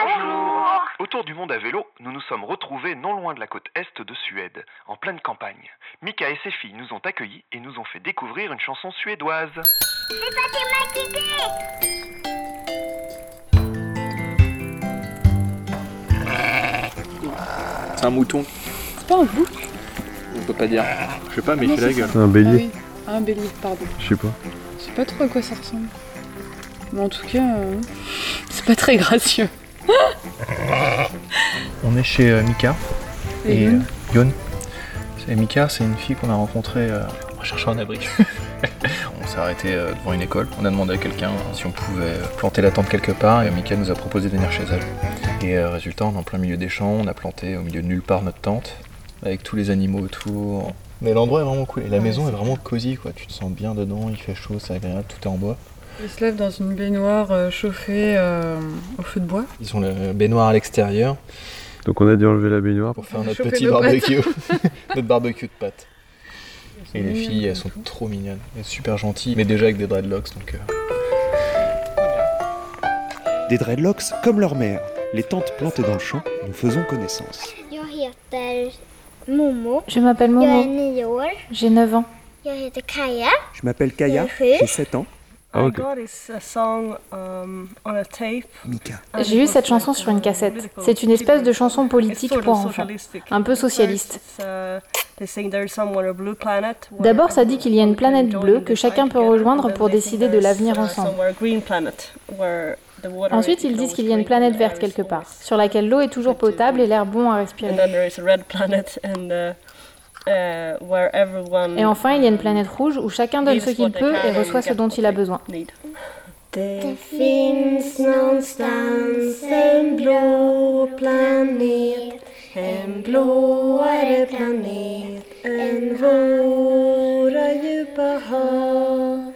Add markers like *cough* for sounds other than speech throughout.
Bonjour. Autour du monde à vélo, nous nous sommes retrouvés non loin de la côte est de Suède, en pleine campagne. Mika et ses filles nous ont accueillis et nous ont fait découvrir une chanson suédoise. C'est dit. C'est un mouton. C'est pas un bouc On peut pas dire. Je sais pas, mais il fait la c'est gueule. C'est un Ah bélier oui, un bélier, pardon. Je sais pas. Je sais pas trop à quoi ça ressemble. Mais en tout cas, euh, c'est pas très *laughs* gracieux. *laughs* On est chez euh, Mika Et et Youn euh, Mika, c'est une fille qu'on a rencontrée euh, en cherchant un abri. *laughs* on s'est arrêté euh, devant une école. On a demandé à quelqu'un si on pouvait planter la tente quelque part et Mika nous a proposé de venir chez elle. Et euh, résultat, on est en plein milieu des champs, on a planté au milieu de nulle part notre tente avec tous les animaux autour. Mais l'endroit est vraiment cool et la Ouais, maison est vraiment cosy quoi. Tu te sens bien dedans, il fait chaud, c'est agréable, tout est en bois. Il se lève dans une baignoire euh, chauffée euh, au feu de bois. Ils ont le baignoire à l'extérieur Donc on a dû enlever la baignoire. pour faire notre petit barbecue. *laughs* *laughs* notre barbecue de pâtes. Et les filles, elles sont trop mignonnes. Elles sont super gentilles, mais déjà avec des dreadlocks, donc... euh, Des dreadlocks comme leur mère. Les tantes plantées dans le champ, nous faisons connaissance. Momo. Je m'appelle Momo, j'ai 9 ans. Je m'appelle Kaya, j'ai 7 ans. Ah, uh, song um, on a tape. Mika. and J'ai eu cette chanson sur une uh, cassette. C'est une espèce de chanson It's politique pour enfants, un peu First, socialiste. uh, D'abord, ça dit qu'il y a une everyone planète can bleue join que chacun peut together, rejoindre pour décider de l'avenir uh, ensemble. Ensuite, ils is disent qu'il y a une planète verte quelque part, sur laquelle l'eau est toujours potable et l'air bon à respirer. Et enfin, il y a une planète rouge où chacun donne ce qu'il peut et reçoit ce dont il a besoin. need. Det finns någonstans en blå planet En blåare planet än våra djupa hav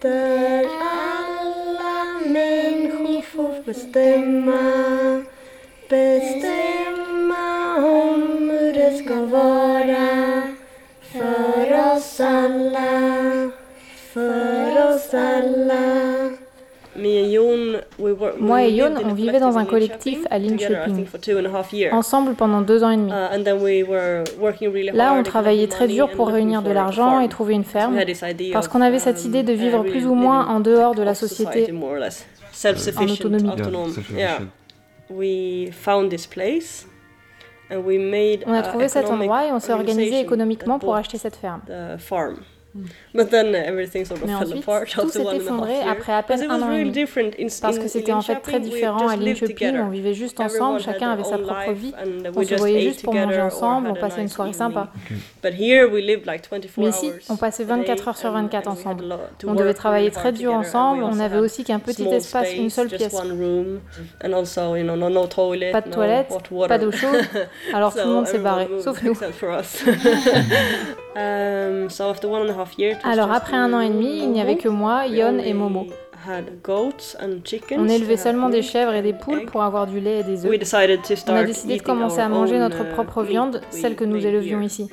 Där alla människor får bestämma Bestämma Moi et lived Jon, in a on vivait dans un collective collectif à Linköping, ensemble pendant deux ans et demi. Uh, and then we were working really Là, hard on travaillait très money dur and pour réunir de l'argent farm. et trouver une ferme, had this idea parce of, qu'on avait cette um, idée de uh, vivre plus ou living moins en dehors de la société. more or less. Self-sufficient, autonomie. autonome. Yeah. We found this place and we made On a trouvé cet endroit et on s'est organisé économiquement pour acheter cette ferme. The farm. But then everything sort of Mais fell ensuite, apart tout after s'est effondré après à peine Because it un was an et demi. Parce que c'était en fait très différent à just lived Linköping, together. on vivait juste ensemble, had chacun their avait sa own propre life vie. On se just voyait juste pour manger ensemble, on a passait une soirée sympa. But here we lived like 24 Mais ici, hours on passait a day 24 heures sur and- 24 and we had ensemble. On work devait travailler très dur ensemble, we on n'avait had aussi qu'un petit small espace, une seule pièce. one room, and also, you know, no, no toilet, Pas de toilette, pas d'eau chaude, *laughs* alors tout le monde s'est barré, sauf nous. Um, so after one and a half year, it was Alors après un an et demi, il n'y avait que moi, We Yon et Momo. On élevait seulement des chèvres et des poules pour avoir du lait et des œufs. decided to On a start décidé de commencer à our manger own, notre uh, propre viande, we celle que nous élevions ici.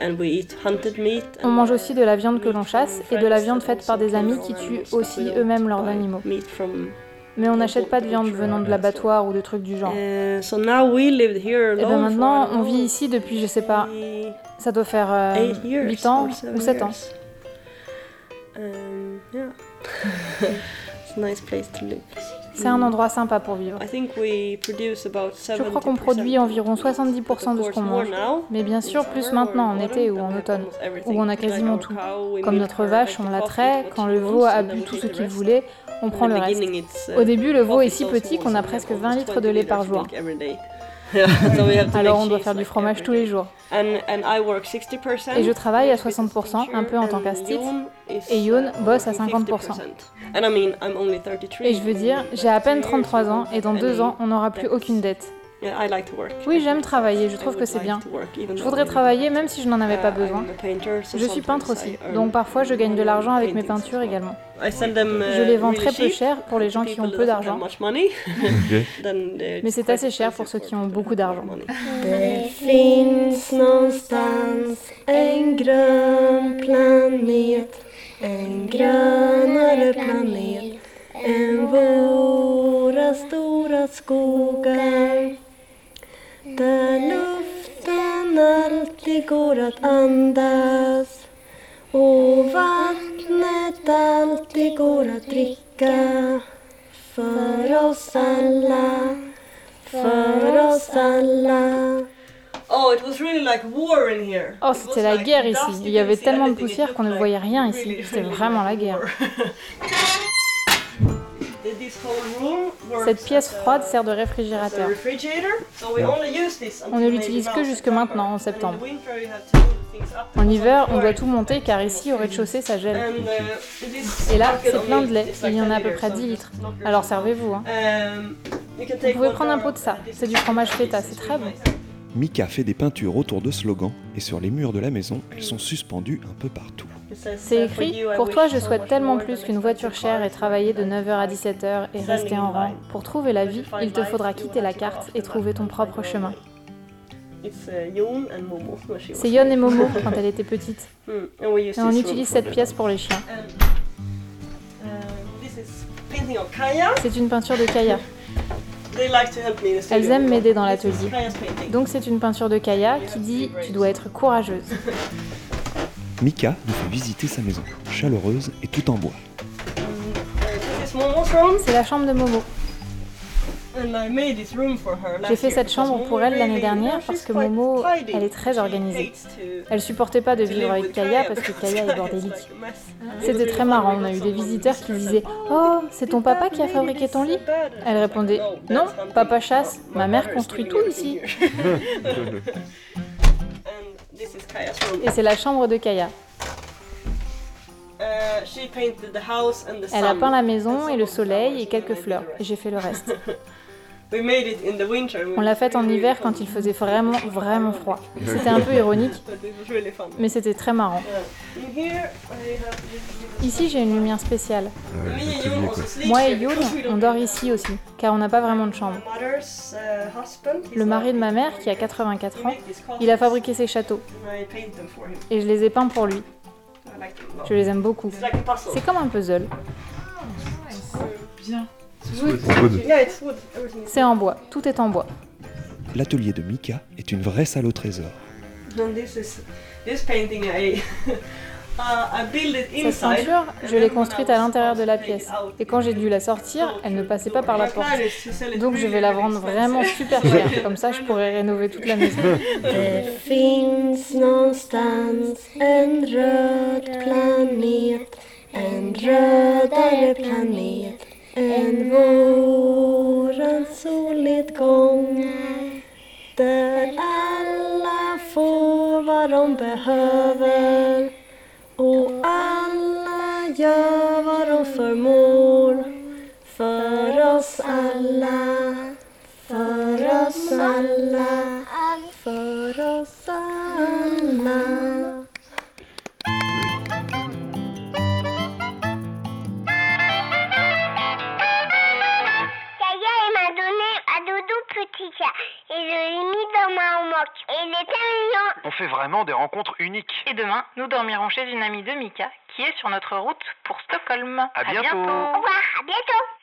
And we eat hunted meat On mange uh, aussi de la viande que l'on chasse et de la viande faite par des amis qui tuent aussi eux-mêmes leurs animaux. Mais on n'achète pas de viande venant de l'abattoir ou de trucs du genre. So now we lived here Et bien alone for, maintenant, on vit ici depuis, je sais pas, ça doit faire euh, eight years 8 ans ou 7 ans. years. Um, *laughs* it's a nice place to live. C'est un endroit sympa pour vivre. Je crois qu'on 70% produit environ of food. 70% de ce qu'on mange. Mais bien sûr, plus maintenant, en été ou en automne, où on a quasiment tout. Comme notre vache, on la traite, quand le veau a bu tout ce qu'il voulait, on prend le reste. uh, Au début, le veau est si petit qu'on a presque have 20 almost litres de 20 lait par jour. *laughs* Alors on doit faire du fromage every tous les jours. And, and I work 60%, Et je travaille à as business 60%, un peu en tant qu'astite, et Yoon uh, bosse à working 50%. 50%. And I mean, I'm only 33. Et je veux dire, j'ai à peine 33 ans et dans deux ans, on n'aura plus aucune dette. Yeah, I like to work. Oui, I j'aime think travailler, je I trouve que would c'est like bien. to work, even Je voudrais travailler même si je n'en avais pas uh, besoin. I'm a painter, so Je suis peintre sometimes aussi, I earn donc parfois je gagne de l'argent avec mes paintings as peintures well. également. I sell them, Je uh, les vends really très peu cher pour les to gens qui ont peu d'argent. *laughs* Mais c'est assez cher pour ceux qui ont for beaucoup people that have d'argent. en våra stora skogar alltid går att andas och vattnet alltid går att dricka för oss alla, för oss alla Oh, it was really like war in here. Oh, It c'était la guerre ici. Il y avait tellement de poussière qu'on ne voyait rien ici. C'était vraiment la guerre. *laughs* Cette pièce froide sert de réfrigérateur. On ne l'utilise que jusque maintenant, en septembre. En hiver, on doit tout monter car ici, au rez-de-chaussée, ça gèle. Uh, Et là, c'est plein de lait. Il y en a à 10 peu près liters, 10 so litres. Alors servez-vous. Hein. Um, Vous pouvez prendre un pot de ça. C'est du fromage feta, c'est très bon. Mika fait des peintures autour de slogans et sur les murs de la maison, elles sont suspendues un peu partout. C'est écrit Pour toi, je so souhaite tellement plus qu'une voiture chère et travailler de and 9h à 17h et rester en rang. Pour trouver la vie, il te faudra quitter la carte et trouver ton propre chemin. Uh, C'est Yon et Momo *laughs* quand elle était petite. Hmm, Et on utilise cette pièce pour les chiens. Of Kaya. C'est une peinture de Kaya. Elles aiment m'aider dans l'atelier. Donc c'est une peinture de Kaya qui dit Tu dois être courageuse. *laughs* Mika nous fait visiter sa maison, chaleureuse et tout en bois. C'est la chambre de Momo. J'ai fait cette chambre pour elle l'année dernière parce que Momo, elle est très organisée. Elle supportait pas de vivre avec Kaya parce que Kaya est bordélique. like a mess. C'était très marrant, on a eu des visiteurs qui disaient Oh, c'est ton papa qui a fabriqué ton lit? Elle répondait Non, papa chasse, ma mère construit tout ici. *laughs* *laughs* Et c'est la chambre de Kaya. Uh, she painted the house and the Elle a peint la maison And et le soleil et quelques fleurs. j'ai fait le reste. *laughs* On l'a faite en hiver quand il faisait vraiment, vraiment froid. C'était un peu *laughs* ironique, mais c'était très marrant. Ici, j'ai une lumière spéciale. Moi et don't on dort ici aussi, car on n'a pas vraiment de chambre. Uh, Le mari de ma mère, qui a 84 he ans, il a fabriqué ses châteaux, et je les ai peints pour lui. Je les aime beaucoup. C'est comme un puzzle. Bien. Good. Yeah, it's wood. Everything is C'est en bois, tout est en bois. L'atelier de Mika est une vraie salle au trésor. *laughs* Uh, Cette inside. peinture, je l'ai construite à l'intérieur de la pièce. Et quand j'ai dû la sortir, elle ne passait pas par la porte. Donc je vais la vendre vraiment super cher. *laughs* Comme ça, je pourrais rénover toute la maison. Planet En vårens solnedgång Där alla får vad de behöver. Och alla gör vad de förmår För oss alla, et je l'ai mis dans ma il était mignon. On fait vraiment des rencontres uniques. Et demain, nous dormirons chez une amie de Mika qui est sur notre route pour Stockholm. À bientôt. Au revoir, à bientôt.